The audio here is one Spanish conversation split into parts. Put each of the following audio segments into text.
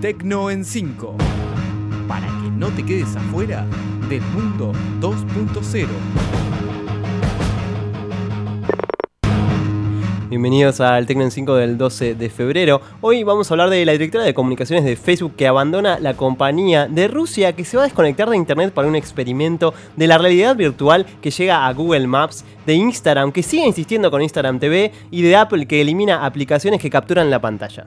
Tecno en 5. Para que no te quedes afuera del mundo 2.0. Bienvenidos al Tecno en 5 del 12 de febrero. Hoy vamos a hablar de la directora de comunicaciones de Facebook que abandona la compañía, de Rusia que se va a desconectar de Internet para un experimento, de la realidad virtual que llega a Google Maps, de Instagram que sigue insistiendo con Instagram TV y de Apple que elimina aplicaciones que capturan la pantalla.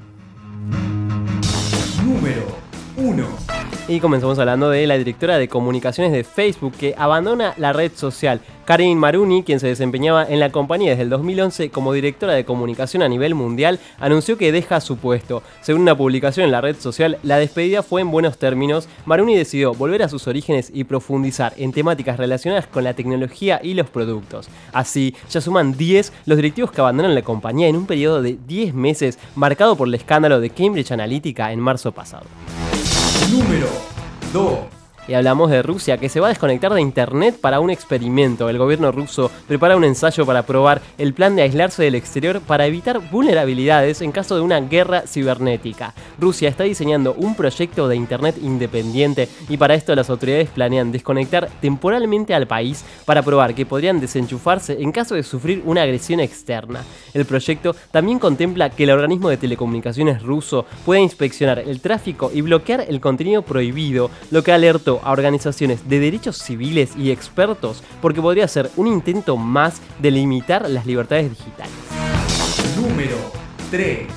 Número 1. Y comenzamos hablando de la directora de comunicaciones de Facebook que abandona la red social. Karin Maruni, quien se desempeñaba en la compañía desde el 2011 como directora de comunicación a nivel mundial, anunció que deja su puesto. Según una publicación en la red social, la despedida fue en buenos términos. Maruni decidió volver a sus orígenes y profundizar en temáticas relacionadas con la tecnología y los productos. Así, ya suman 10 los directivos que abandonan la compañía en un periodo de 10 meses marcado por el escándalo de Cambridge Analytica en marzo pasado. Número 2. Y hablamos de Rusia, que se va a desconectar de Internet para un experimento. El gobierno ruso prepara un ensayo para probar el plan de aislarse del exterior para evitar vulnerabilidades en caso de una guerra cibernética. Rusia está diseñando un proyecto de Internet independiente y para esto las autoridades planean desconectar temporalmente al país para probar que podrían desenchufarse en caso de sufrir una agresión externa. El proyecto también contempla que el organismo de telecomunicaciones ruso pueda inspeccionar el tráfico y bloquear el contenido prohibido, lo que alertó a organizaciones de derechos civiles y expertos porque podría ser un intento más de limitar las libertades digitales. Número 3.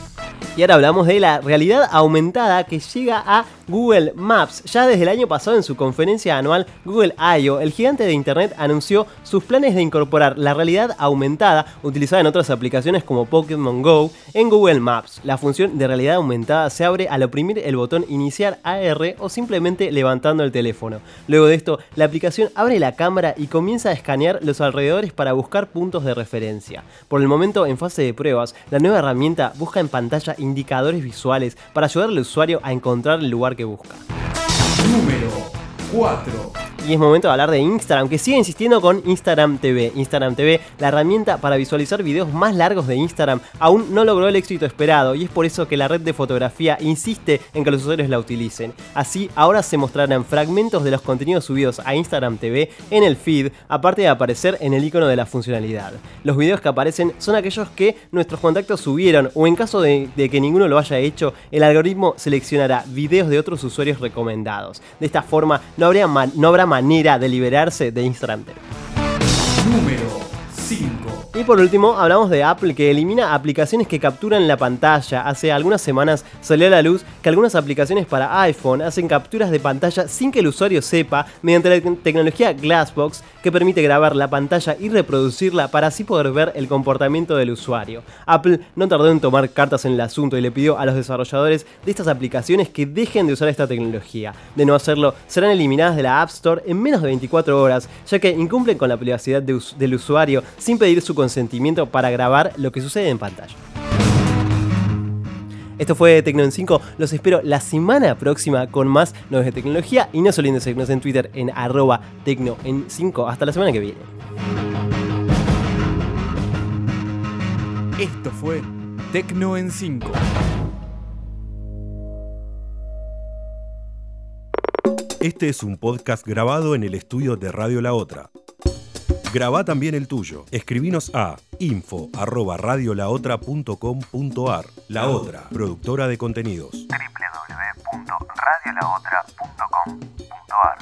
Y ahora hablamos de la realidad aumentada que llega a Google Maps. Ya desde el año pasado en su conferencia anual Google I.O., el gigante de Internet anunció sus planes de incorporar la realidad aumentada, utilizada en otras aplicaciones como Pokémon Go, en Google Maps. La función de realidad aumentada se abre al oprimir el botón iniciar AR o simplemente levantando el teléfono. Luego de esto, la aplicación abre la cámara y comienza a escanear los alrededores para buscar puntos de referencia. Por el momento, en fase de pruebas, la nueva herramienta busca en pantalla indicadores visuales para ayudar al usuario a encontrar el lugar que busca. Número 4. Y es momento de hablar de Instagram, que sigue insistiendo con Instagram TV. Instagram TV, la herramienta para visualizar videos más largos de Instagram, aún no logró el éxito esperado y es por eso que la red de fotografía insiste en que los usuarios la utilicen. Así, ahora se mostrarán fragmentos de los contenidos subidos a Instagram TV en el feed, aparte de aparecer en el icono de la funcionalidad. Los videos que aparecen son aquellos que nuestros contactos subieron o en caso de, que ninguno lo haya hecho, el algoritmo seleccionará videos de otros usuarios recomendados. De esta forma, no, habría no habrá manera de liberarse de 5. Y por último, hablamos de Apple que elimina aplicaciones que capturan la pantalla. Hace algunas semanas salió a la luz que algunas aplicaciones para iPhone hacen capturas de pantalla sin que el usuario sepa mediante la te- tecnología Glassbox que permite grabar la pantalla y reproducirla para así poder ver el comportamiento del usuario. Apple no tardó en tomar cartas en el asunto y le pidió a los desarrolladores de estas aplicaciones que dejen de usar esta tecnología. De no hacerlo, serán eliminadas de la App Store en menos de 24 horas, ya que incumplen con la privacidad del usuario sin pedir su consentimiento para grabar lo que sucede en pantalla. Esto fue Tecno en 5. Los espero la semana próxima con más novedades de tecnología. Y no se olviden de seguirnos en Twitter en arroba Tecno en 5. Hasta la semana que viene. Esto fue Tecno en 5. Este es un podcast grabado en el estudio de Radio La Otra. Graba también el tuyo. Escribinos a info@radiolaotra.com.ar. La Otra, productora de contenidos. www.radiolaotra.com.ar